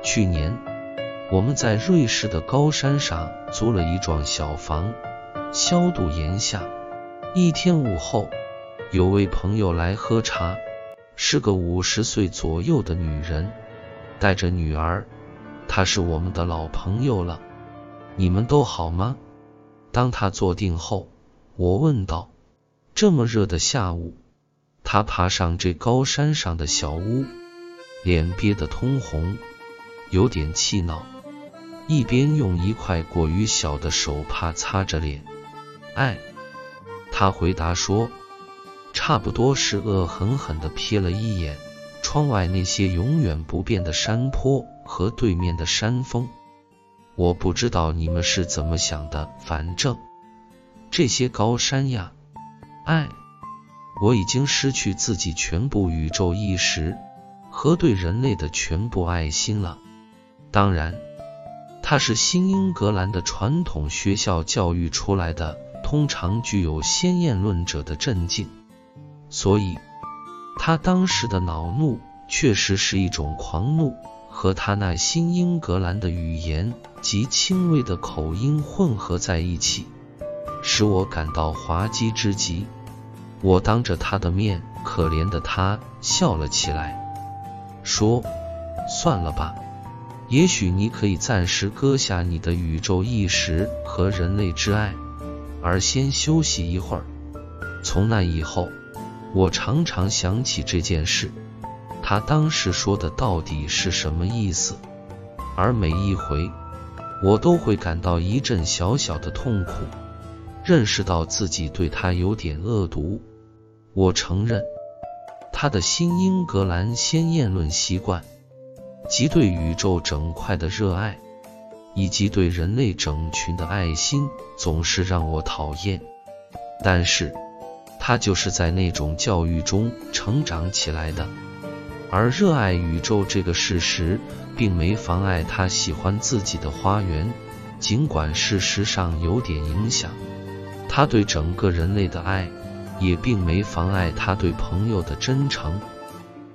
去年，我们在瑞士的高山上租了一幢小房，消毒炎夏。一天午后，有位朋友来喝茶，是个五十岁左右的女人，带着女儿。她是我们的老朋友了。你们都好吗？当她坐定后，我问道：“这么热的下午，她爬上这高山上的小屋，脸憋得通红。”有点气恼，一边用一块过于小的手帕擦着脸。哎，他回答说：“差不多是恶狠狠地瞥了一眼窗外那些永远不变的山坡和对面的山峰。我不知道你们是怎么想的，反正这些高山呀，哎，我已经失去自己全部宇宙意识和对人类的全部爱心了。”当然，他是新英格兰的传统学校教育出来的，通常具有先验论者的镇静，所以他当时的恼怒确实是一种狂怒，和他那新英格兰的语言及轻微的口音混合在一起，使我感到滑稽之极。我当着他的面，可怜的他笑了起来，说：“算了吧。”也许你可以暂时搁下你的宇宙意识和人类之爱，而先休息一会儿。从那以后，我常常想起这件事，他当时说的到底是什么意思？而每一回，我都会感到一阵小小的痛苦，认识到自己对他有点恶毒。我承认，他的新英格兰先验论习惯。即对宇宙整块的热爱，以及对人类整群的爱心，总是让我讨厌。但是，他就是在那种教育中成长起来的，而热爱宇宙这个事实，并没妨碍他喜欢自己的花园，尽管事实上有点影响。他对整个人类的爱，也并没妨碍他对朋友的真诚，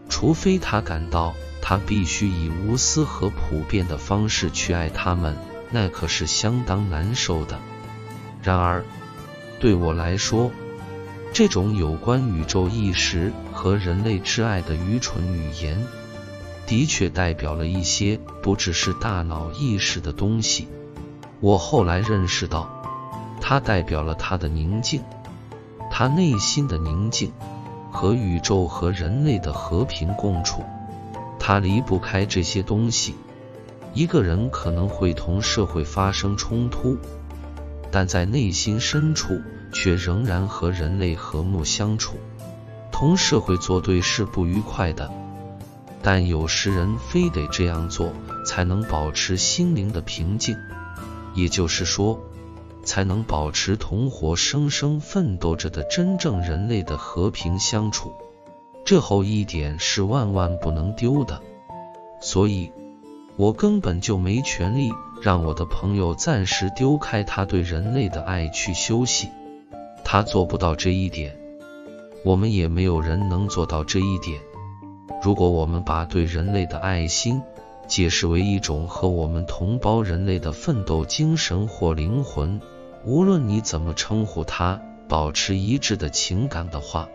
除非他感到。他必须以无私和普遍的方式去爱他们，那可是相当难受的。然而，对我来说，这种有关宇宙意识和人类之爱的愚蠢语言，的确代表了一些不只是大脑意识的东西。我后来认识到，它代表了他的宁静，他内心的宁静，和宇宙和人类的和平共处。他离不开这些东西。一个人可能会同社会发生冲突，但在内心深处却仍然和人类和睦相处。同社会作对是不愉快的，但有时人非得这样做，才能保持心灵的平静。也就是说，才能保持同活生生奋斗着的真正人类的和平相处。这后一点是万万不能丢的，所以，我根本就没权利让我的朋友暂时丢开他对人类的爱去休息。他做不到这一点，我们也没有人能做到这一点。如果我们把对人类的爱心解释为一种和我们同胞人类的奋斗精神或灵魂，无论你怎么称呼它，保持一致的情感的话。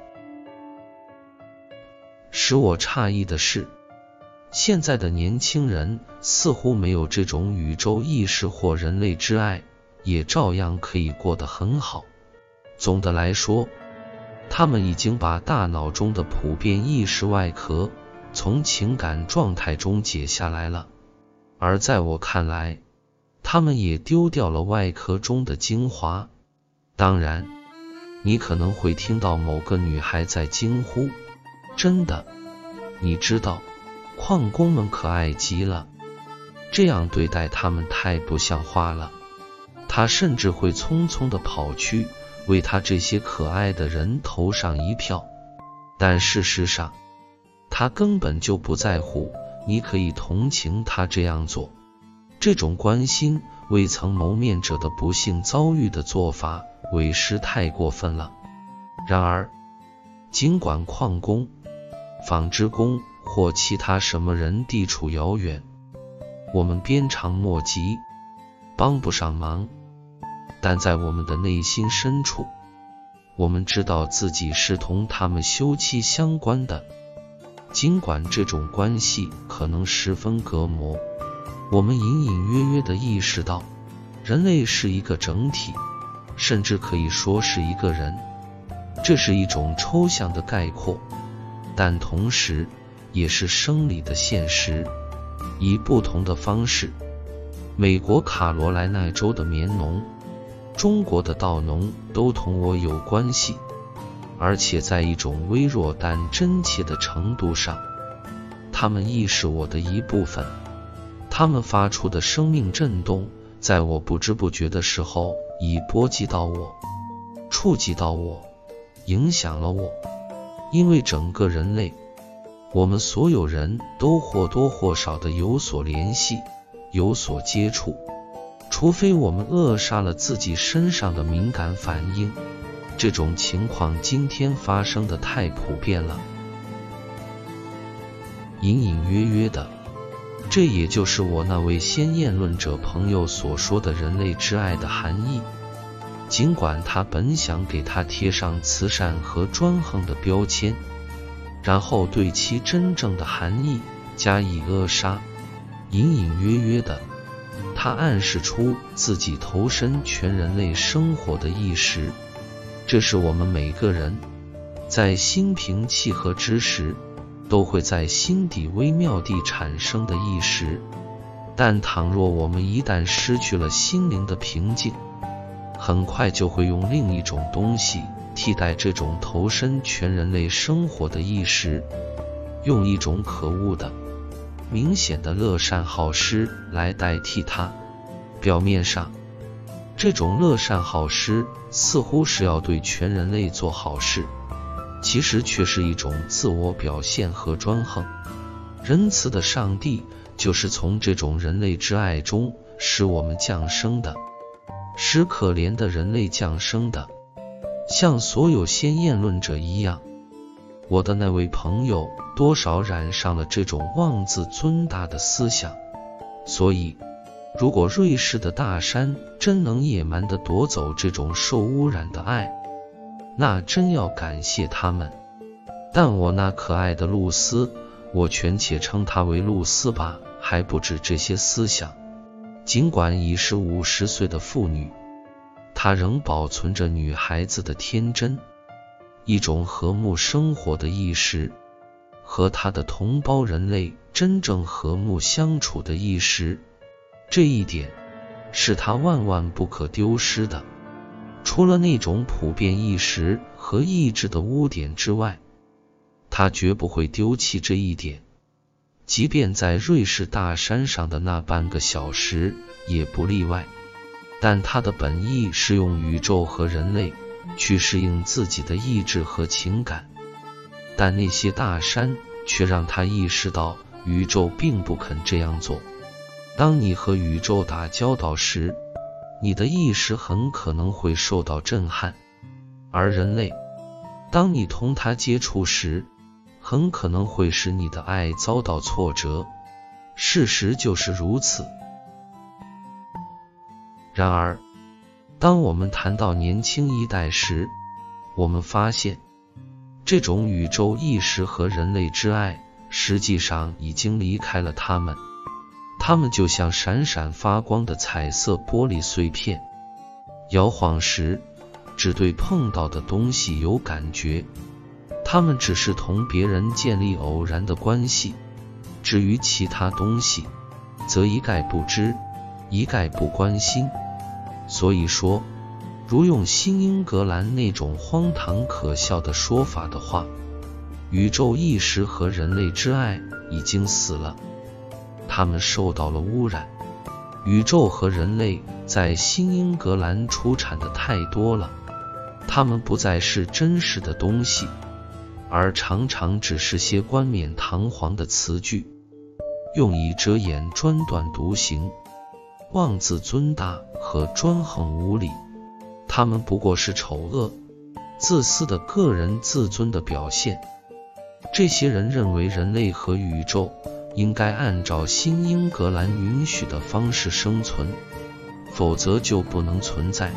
使我诧异的是，现在的年轻人似乎没有这种宇宙意识或人类之爱，也照样可以过得很好。总的来说，他们已经把大脑中的普遍意识外壳从情感状态中解下来了，而在我看来，他们也丢掉了外壳中的精华。当然，你可能会听到某个女孩在惊呼。真的，你知道，矿工们可爱极了，这样对待他们太不像话了。他甚至会匆匆地跑去为他这些可爱的人投上一票，但事实上，他根本就不在乎。你可以同情他这样做，这种关心未曾谋面者的不幸遭遇的做法，委实太过分了。然而，尽管矿工，纺织工或其他什么人地处遥远，我们鞭长莫及，帮不上忙。但在我们的内心深处，我们知道自己是同他们休戚相关的，尽管这种关系可能十分隔膜。我们隐隐约约地意识到，人类是一个整体，甚至可以说是一个人。这是一种抽象的概括，但同时也是生理的现实。以不同的方式，美国卡罗来纳州的棉农。中国的稻农都同我有关系，而且在一种微弱但真切的程度上，他们亦是我的一部分。他们发出的生命震动，在我不知不觉的时候已波及到我，触及到我，影响了我。因为整个人类，我们所有人都或多或少的有所联系，有所接触。除非我们扼杀了自己身上的敏感反应，这种情况今天发生的太普遍了。隐隐约约的，这也就是我那位先验论者朋友所说的人类之爱的含义。尽管他本想给他贴上慈善和专横的标签，然后对其真正的含义加以扼杀，隐隐约约的。他暗示出自己投身全人类生活的意识，这是我们每个人在心平气和之时，都会在心底微妙地产生的意识。但倘若我们一旦失去了心灵的平静，很快就会用另一种东西替代这种投身全人类生活的意识，用一种可恶的。明显的乐善好施来代替它。表面上，这种乐善好施似乎是要对全人类做好事，其实却是一种自我表现和专横。仁慈的上帝就是从这种人类之爱中使我们降生的，使可怜的人类降生的，像所有先验论者一样。我的那位朋友多少染上了这种妄自尊大的思想，所以，如果瑞士的大山真能野蛮地夺走这种受污染的爱，那真要感谢他们。但我那可爱的露丝，我全且称她为露丝吧，还不止这些思想。尽管已是五十岁的妇女，她仍保存着女孩子的天真。一种和睦生活的意识，和她的同胞人类真正和睦相处的意识，这一点是他万万不可丢失的。除了那种普遍意识和意志的污点之外，他绝不会丢弃这一点，即便在瑞士大山上的那半个小时也不例外。但他的本意是用宇宙和人类。去适应自己的意志和情感，但那些大山却让他意识到，宇宙并不肯这样做。当你和宇宙打交道时，你的意识很可能会受到震撼；而人类，当你同他接触时，很可能会使你的爱遭到挫折。事实就是如此。然而。当我们谈到年轻一代时，我们发现，这种宇宙意识和人类之爱实际上已经离开了他们。他们就像闪闪发光的彩色玻璃碎片，摇晃时只对碰到的东西有感觉。他们只是同别人建立偶然的关系，至于其他东西，则一概不知，一概不关心。所以说，如用新英格兰那种荒唐可笑的说法的话，宇宙意识和人类之爱已经死了，他们受到了污染。宇宙和人类在新英格兰出产的太多了，他们不再是真实的东西，而常常只是些冠冕堂皇的词句，用以遮掩专断独行。妄自尊大和专横无理，他们不过是丑恶、自私的个人自尊的表现。这些人认为人类和宇宙应该按照新英格兰允许的方式生存，否则就不能存在。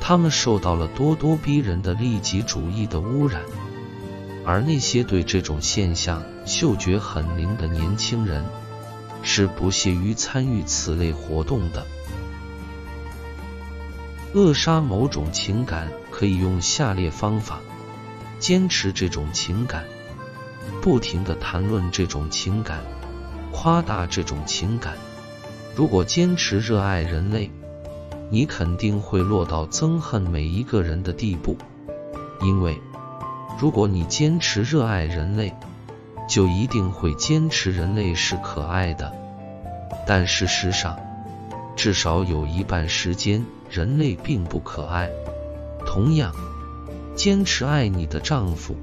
他们受到了咄咄逼人的利己主义的污染，而那些对这种现象嗅觉很灵的年轻人，是不屑于参与此类活动的。扼杀某种情感可以用下列方法：坚持这种情感，不停地谈论这种情感，夸大这种情感。如果坚持热爱人类，你肯定会落到憎恨每一个人的地步，因为如果你坚持热爱人类，就一定会坚持人类是可爱的。但事实上，至少有一半时间人类并不可爱。同样，坚持爱你的丈夫，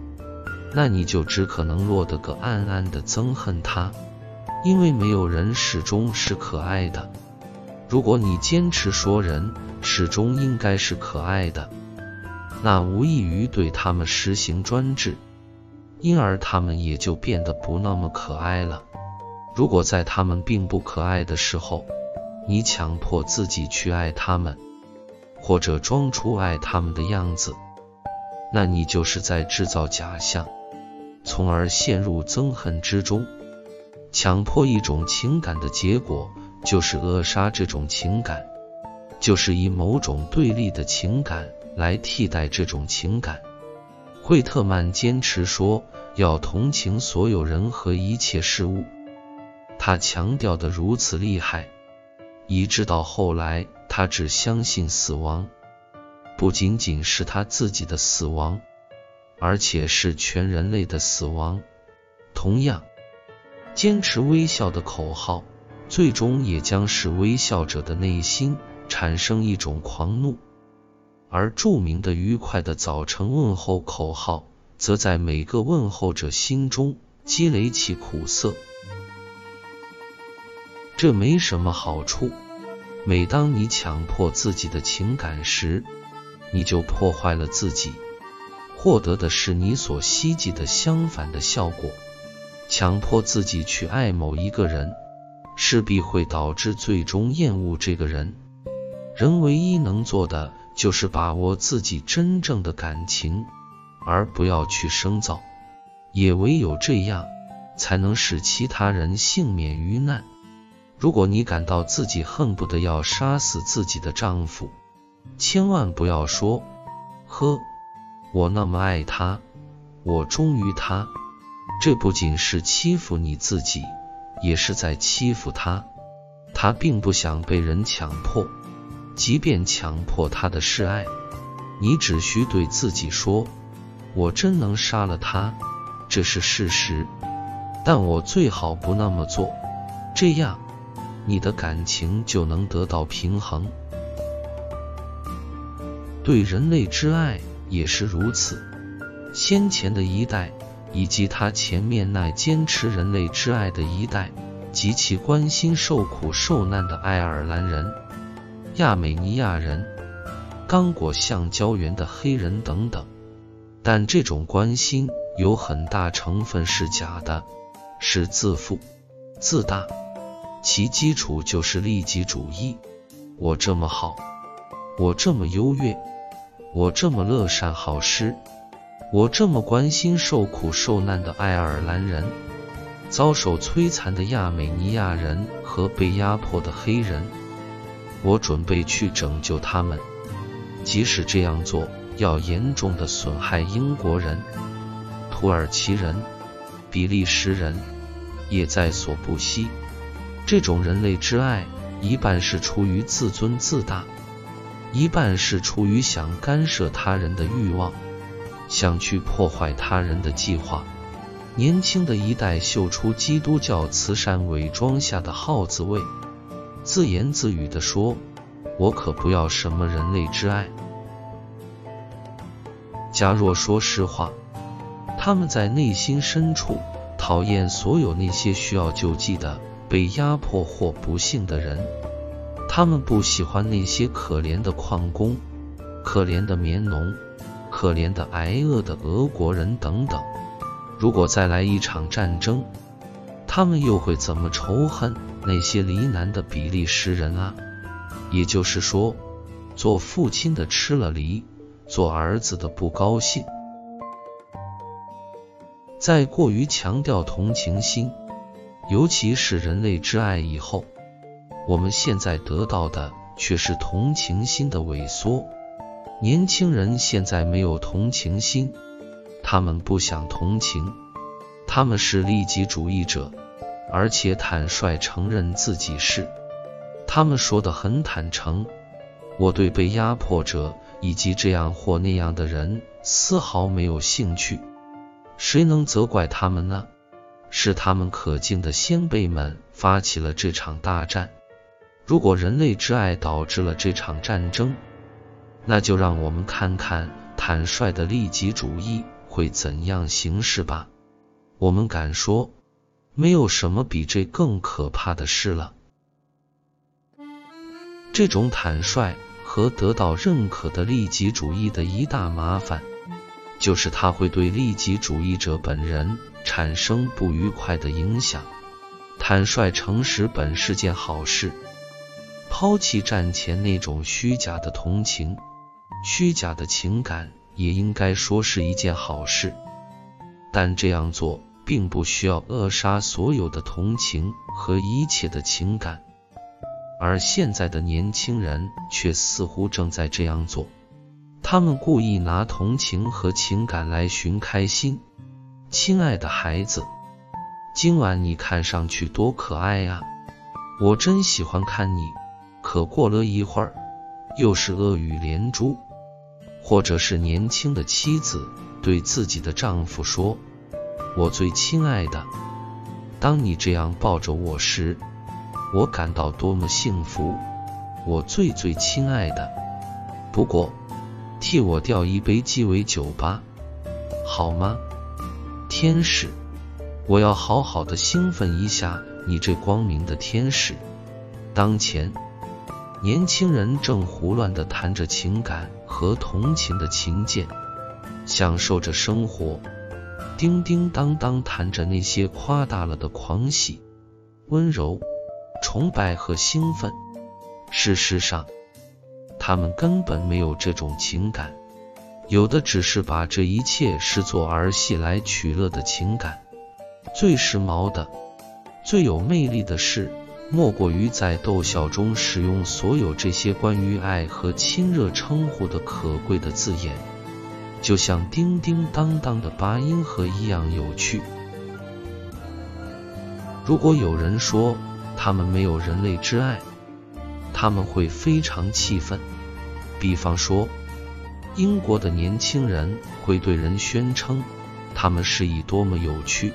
那你就只可能落得个暗暗的憎恨他，因为没有人始终是可爱的。如果你坚持说人始终应该是可爱的，那无异于对他们实行专制，因而他们也就变得不那么可爱了。如果在他们并不可爱的时候，你强迫自己去爱他们，或者装出爱他们的样子，那你就是在制造假象，从而陷入憎恨之中。强迫一种情感的结果。就是扼杀这种情感，就是以某种对立的情感来替代这种情感。惠特曼坚持说要同情所有人和一切事物，他强调的如此厉害，以致到后来他只相信死亡，不仅仅是他自己的死亡，而且是全人类的死亡。同样，坚持微笑的口号。最终也将使微笑者的内心产生一种狂怒，而著名的愉快的早晨问候口号，则在每个问候者心中积累起苦涩。这没什么好处。每当你强迫自己的情感时，你就破坏了自己，获得的是你所希冀的相反的效果。强迫自己去爱某一个人。势必会导致最终厌恶这个人。人唯一能做的就是把握自己真正的感情，而不要去生造。也唯有这样，才能使其他人幸免于难。如果你感到自己恨不得要杀死自己的丈夫，千万不要说：“呵，我那么爱他，我忠于他。”这不仅是欺负你自己。也是在欺负他，他并不想被人强迫，即便强迫他的示爱，你只需对自己说：“我真能杀了他，这是事实，但我最好不那么做。”这样，你的感情就能得到平衡。对人类之爱也是如此，先前的一代。以及他前面那坚持人类之爱的一代，极其关心受苦受难的爱尔兰人、亚美尼亚人、刚果橡胶园的黑人等等。但这种关心有很大成分是假的，是自负、自大，其基础就是利己主义。我这么好，我这么优越，我这么乐善好施。我这么关心受苦受难的爱尔兰人、遭受摧残的亚美尼亚人和被压迫的黑人，我准备去拯救他们，即使这样做要严重的损害英国人、土耳其人、比利时人，也在所不惜。这种人类之爱，一半是出于自尊自大，一半是出于想干涉他人的欲望。想去破坏他人的计划，年轻的一代秀出基督教慈善伪装下的耗子味，自言自语地说：“我可不要什么人类之爱。”假若说实话，他们在内心深处讨厌所有那些需要救济的、被压迫或不幸的人。他们不喜欢那些可怜的矿工、可怜的棉农。可怜的挨饿的俄国人等等，如果再来一场战争，他们又会怎么仇恨那些离难的比利时人啊？也就是说，做父亲的吃了梨，做儿子的不高兴。在过于强调同情心，尤其是人类之爱以后，我们现在得到的却是同情心的萎缩。年轻人现在没有同情心，他们不想同情，他们是利己主义者，而且坦率承认自己是。他们说的很坦诚，我对被压迫者以及这样或那样的人丝毫没有兴趣。谁能责怪他们呢？是他们可敬的先辈们发起了这场大战。如果人类之爱导致了这场战争，那就让我们看看坦率的利己主义会怎样行事吧。我们敢说，没有什么比这更可怕的事了。这种坦率和得到认可的利己主义的一大麻烦，就是它会对利己主义者本人产生不愉快的影响。坦率诚实本是件好事，抛弃战前那种虚假的同情、虚假的情感，也应该说是一件好事。但这样做并不需要扼杀所有的同情和一切的情感。而现在的年轻人却似乎正在这样做，他们故意拿同情和情感来寻开心。亲爱的孩子，今晚你看上去多可爱呀！我真喜欢看你。可过了一会儿，又是恶语连珠，或者是年轻的妻子对自己的丈夫说：“我最亲爱的，当你这样抱着我时。”我感到多么幸福，我最最亲爱的。不过，替我调一杯鸡尾酒吧，好吗，天使？我要好好的兴奋一下你这光明的天使。当前，年轻人正胡乱地谈着情感和同情的琴键，享受着生活，叮叮当当弹着那些夸大了的狂喜、温柔。崇拜和兴奋，事实上，他们根本没有这种情感，有的只是把这一切视作儿戏来取乐的情感。最时髦的、最有魅力的事，莫过于在逗笑中使用所有这些关于爱和亲热称呼的可贵的字眼，就像叮叮当当的八音盒一样有趣。如果有人说，他们没有人类之爱，他们会非常气愤。比方说，英国的年轻人会对人宣称，他们是以多么有趣、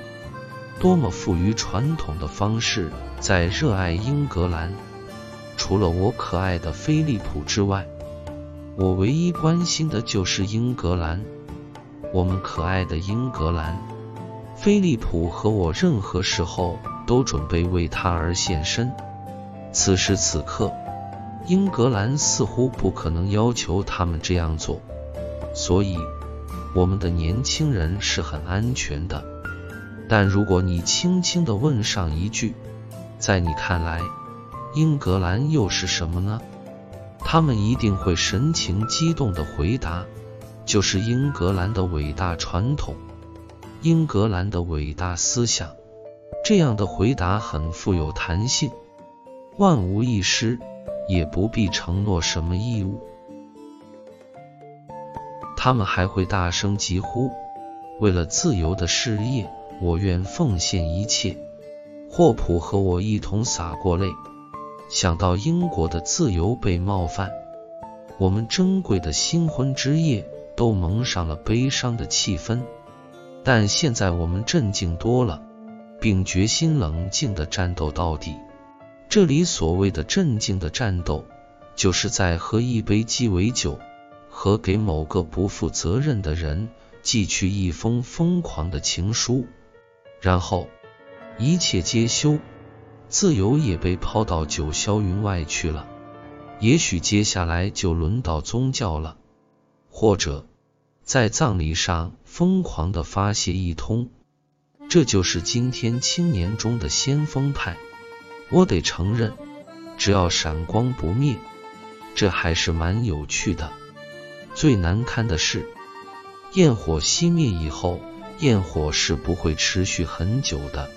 多么富于传统的方式在热爱英格兰。除了我可爱的菲利普之外，我唯一关心的就是英格兰。我们可爱的英格兰，菲利普和我任何时候。都准备为他而献身。此时此刻，英格兰似乎不可能要求他们这样做，所以我们的年轻人是很安全的。但如果你轻轻地问上一句：“在你看来，英格兰又是什么呢？”他们一定会神情激动地回答：“就是英格兰的伟大传统，英格兰的伟大思想。”这样的回答很富有弹性，万无一失，也不必承诺什么义务。他们还会大声疾呼：“为了自由的事业，我愿奉献一切。”霍普和我一同洒过泪，想到英国的自由被冒犯，我们珍贵的新婚之夜都蒙上了悲伤的气氛。但现在我们镇静多了。并决心冷静地战斗到底。这里所谓的镇静的战斗，就是在喝一杯鸡尾酒和给某个不负责任的人寄去一封疯狂的情书，然后一切皆休，自由也被抛到九霄云外去了。也许接下来就轮到宗教了，或者在葬礼上疯狂地发泄一通。这就是今天青年中的先锋派。我得承认，只要闪光不灭，这还是蛮有趣的。最难堪的是，焰火熄灭以后，焰火是不会持续很久的。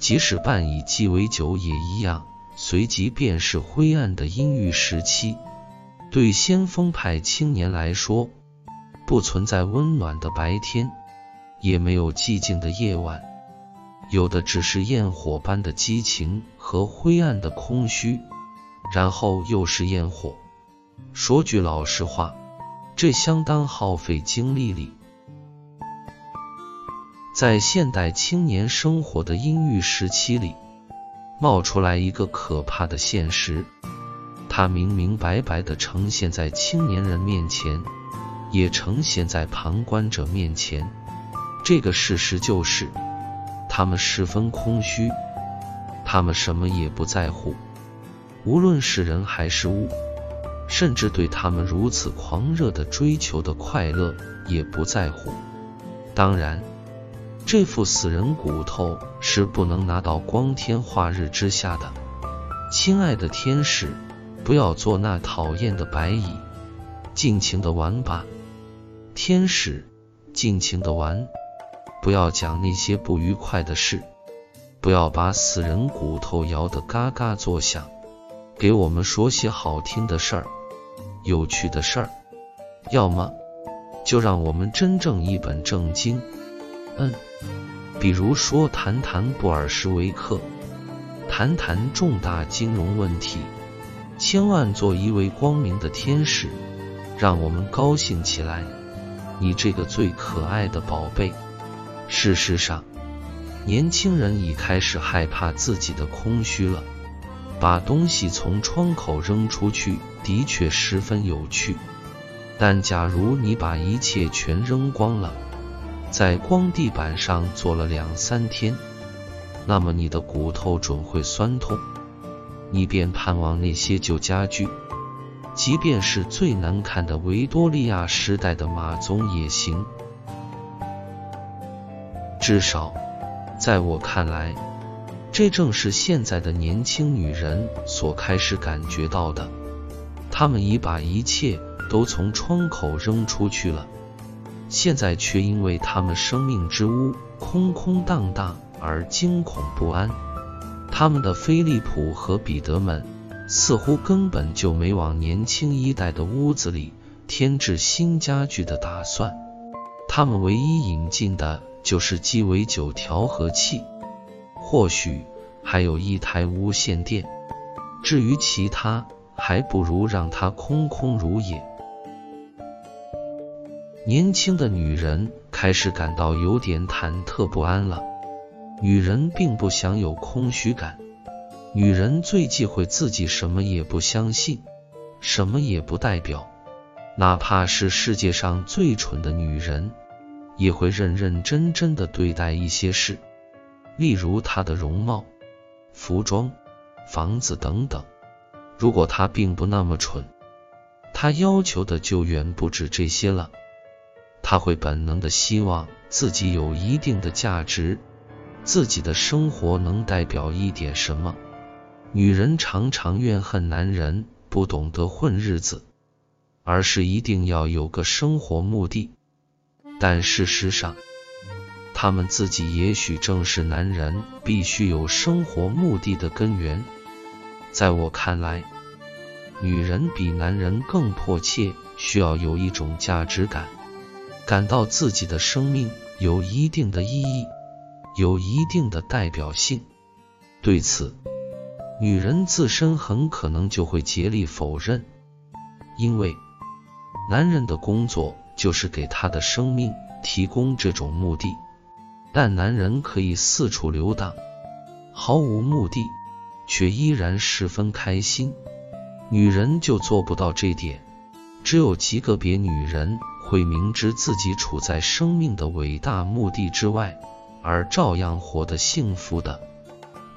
即使伴以鸡尾酒也一样，随即便是灰暗的阴郁时期。对先锋派青年来说，不存在温暖的白天，也没有寂静的夜晚，有的只是焰火般的激情和灰暗的空虚，然后又是焰火。说句老实话。这相当耗费精力力。在现代青年生活的阴郁时期里，冒出来一个可怕的现实，它明明白白的呈现在青年人面前，也呈现在旁观者面前。这个事实就是，他们十分空虚，他们什么也不在乎，无论是人还是物。甚至对他们如此狂热的追求的快乐也不在乎。当然，这副死人骨头是不能拿到光天化日之下的。亲爱的天使，不要做那讨厌的白蚁，尽情的玩吧。天使，尽情的玩，不要讲那些不愉快的事，不要把死人骨头摇得嘎嘎作响，给我们说些好听的事儿。有趣的事儿，要么就让我们真正一本正经，嗯，比如说谈谈布尔什维克，谈谈重大金融问题，千万做一位光明的天使，让我们高兴起来。你这个最可爱的宝贝。事实上，年轻人已开始害怕自己的空虚了。把东西从窗口扔出去的确十分有趣，但假如你把一切全扔光了，在光地板上坐了两三天，那么你的骨头准会酸痛。你便盼望那些旧家具，即便是最难看的维多利亚时代的马鬃也行。至少，在我看来。这正是现在的年轻女人所开始感觉到的，她们已把一切都从窗口扔出去了，现在却因为他们生命之屋空空荡荡而惊恐不安。他们的菲利普和彼得们似乎根本就没往年轻一代的屋子里添置新家具的打算，他们唯一引进的就是鸡尾酒调和器。或许还有一台无线电，至于其他，还不如让它空空如也。年轻的女人开始感到有点忐忑不安了。女人并不想有空虚感，女人最忌讳自己什么也不相信，什么也不代表。哪怕是世界上最蠢的女人，也会认认真真的对待一些事。例如她的容貌、服装、房子等等。如果她并不那么蠢，她要求的就远不止这些了。他会本能的希望自己有一定的价值，自己的生活能代表一点什么。女人常常怨恨男人不懂得混日子，而是一定要有个生活目的。但事实上，他们自己也许正是男人必须有生活目的的根源。在我看来，女人比男人更迫切需要有一种价值感，感到自己的生命有一定的意义，有一定的代表性。对此，女人自身很可能就会竭力否认，因为男人的工作就是给他的生命提供这种目的。但男人可以四处游荡，毫无目的，却依然十分开心。女人就做不到这点，只有极个别女人会明知自己处在生命的伟大目的之外，而照样活得幸福的。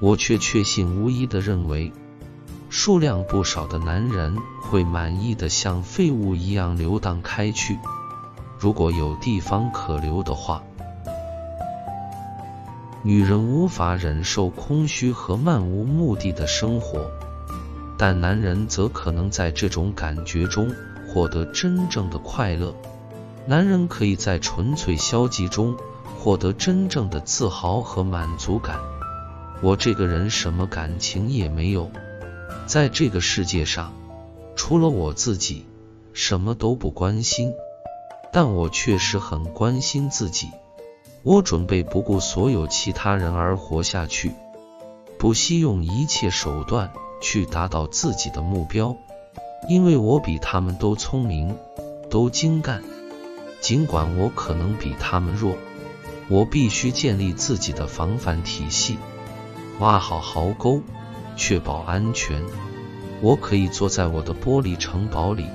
我却确信无疑的认为，数量不少的男人会满意的像废物一样流荡开去，如果有地方可留的话。女人无法忍受空虚和漫无目的的生活，但男人则可能在这种感觉中获得真正的快乐。男人可以在纯粹消极中获得真正的自豪和满足感。我这个人什么感情也没有，在这个世界上，除了我自己，什么都不关心。但我确实很关心自己。我准备不顾所有其他人而活下去，不惜用一切手段去达到自己的目标，因为我比他们都聪明，都精干。尽管我可能比他们弱，我必须建立自己的防范体系，挖好壕沟，确保安全。我可以坐在我的玻璃城堡里，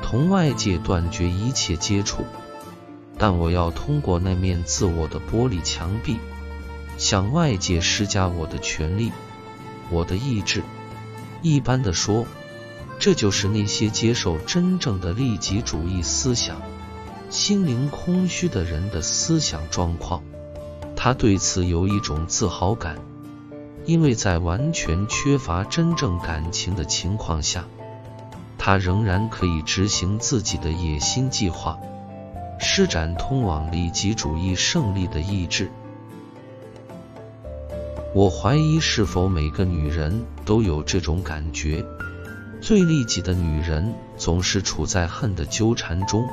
同外界断绝一切接触。但我要通过那面自我的玻璃墙壁，向外界施加我的权利，我的意志。一般的说，这就是那些接受真正的利己主义思想、心灵空虚的人的思想状况。他对此有一种自豪感，因为在完全缺乏真正感情的情况下，他仍然可以执行自己的野心计划。施展通往利己主义胜利的意志。我怀疑是否每个女人都有这种感觉。最利己的女人总是处在恨的纠缠中，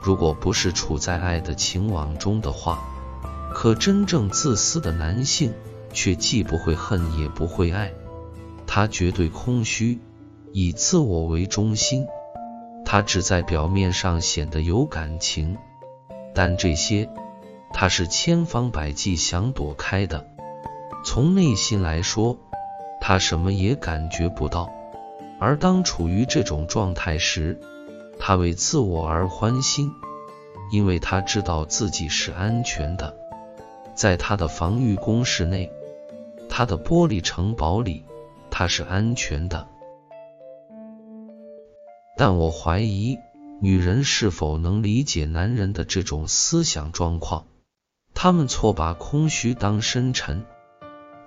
如果不是处在爱的情网中的话。可真正自私的男性却既不会恨也不会爱，他绝对空虚，以自我为中心。他只在表面上显得有感情，但这些他是千方百计想躲开的。从内心来说，他什么也感觉不到。而当处于这种状态时，他为自我而欢心，因为他知道自己是安全的，在他的防御工事内，他的玻璃城堡里，他是安全的。但我怀疑，女人是否能理解男人的这种思想状况？他们错把空虚当深沉，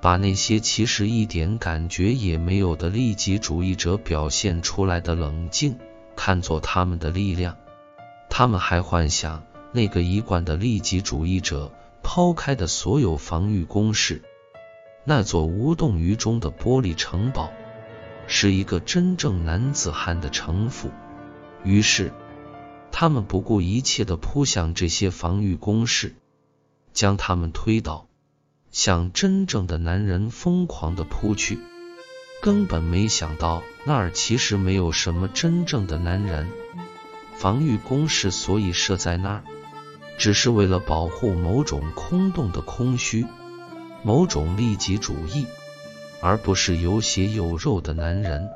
把那些其实一点感觉也没有的利己主义者表现出来的冷静看作他们的力量。他们还幻想那个一贯的利己主义者抛开的所有防御工事，那座无动于衷的玻璃城堡。是一个真正男子汉的城府，于是他们不顾一切地扑向这些防御工事，将他们推倒，向真正的男人疯狂地扑去。根本没想到那儿其实没有什么真正的男人。防御工事所以设在那儿，只是为了保护某种空洞的空虚，某种利己主义。而不是有血有肉的男人，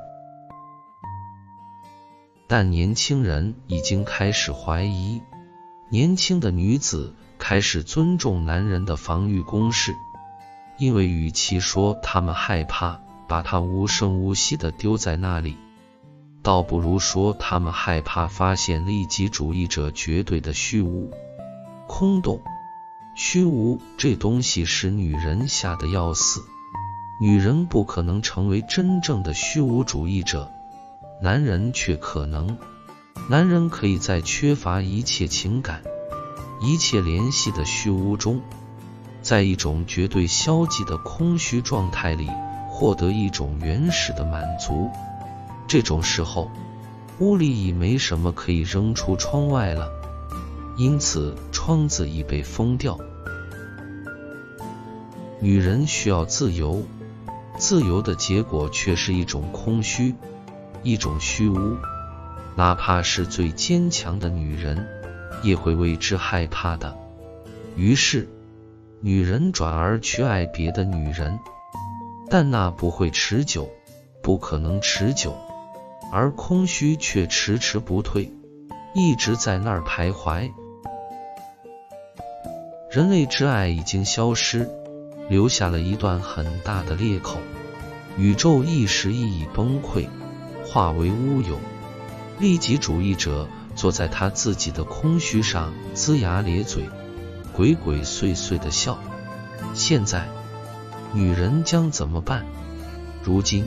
但年轻人已经开始怀疑，年轻的女子开始尊重男人的防御工事，因为与其说他们害怕把它无声无息的丢在那里，倒不如说他们害怕发现利己主义者绝对的虚无、空洞、虚无这东西使女人吓得要死。女人不可能成为真正的虚无主义者，男人却可能。男人可以在缺乏一切情感、一切联系的虚无中，在一种绝对消极的空虚状态里，获得一种原始的满足。这种时候，屋里已没什么可以扔出窗外了，因此窗子已被封掉。女人需要自由。自由的结果却是一种空虚，一种虚无。哪怕是最坚强的女人，也会为之害怕的。于是，女人转而去爱别的女人，但那不会持久，不可能持久。而空虚却迟迟不退，一直在那儿徘徊。人类之爱已经消失。留下了一段很大的裂口，宇宙一时亦已崩溃，化为乌有。利己主义者坐在他自己的空虚上，龇牙咧嘴，鬼鬼祟祟的笑。现在，女人将怎么办？如今，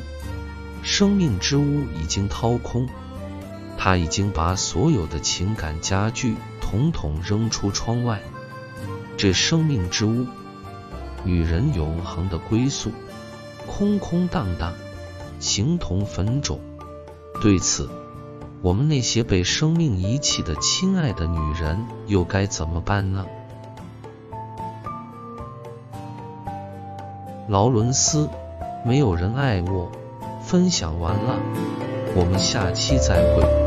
生命之屋已经掏空，她已经把所有的情感家具统统扔出窗外。这生命之屋，女人永恒的归宿，空空荡荡，形同坟冢。对此，我们那些被生命遗弃的亲爱的女人，又该怎么办呢？劳伦斯，没有人爱我。分享完了，我们下期再会。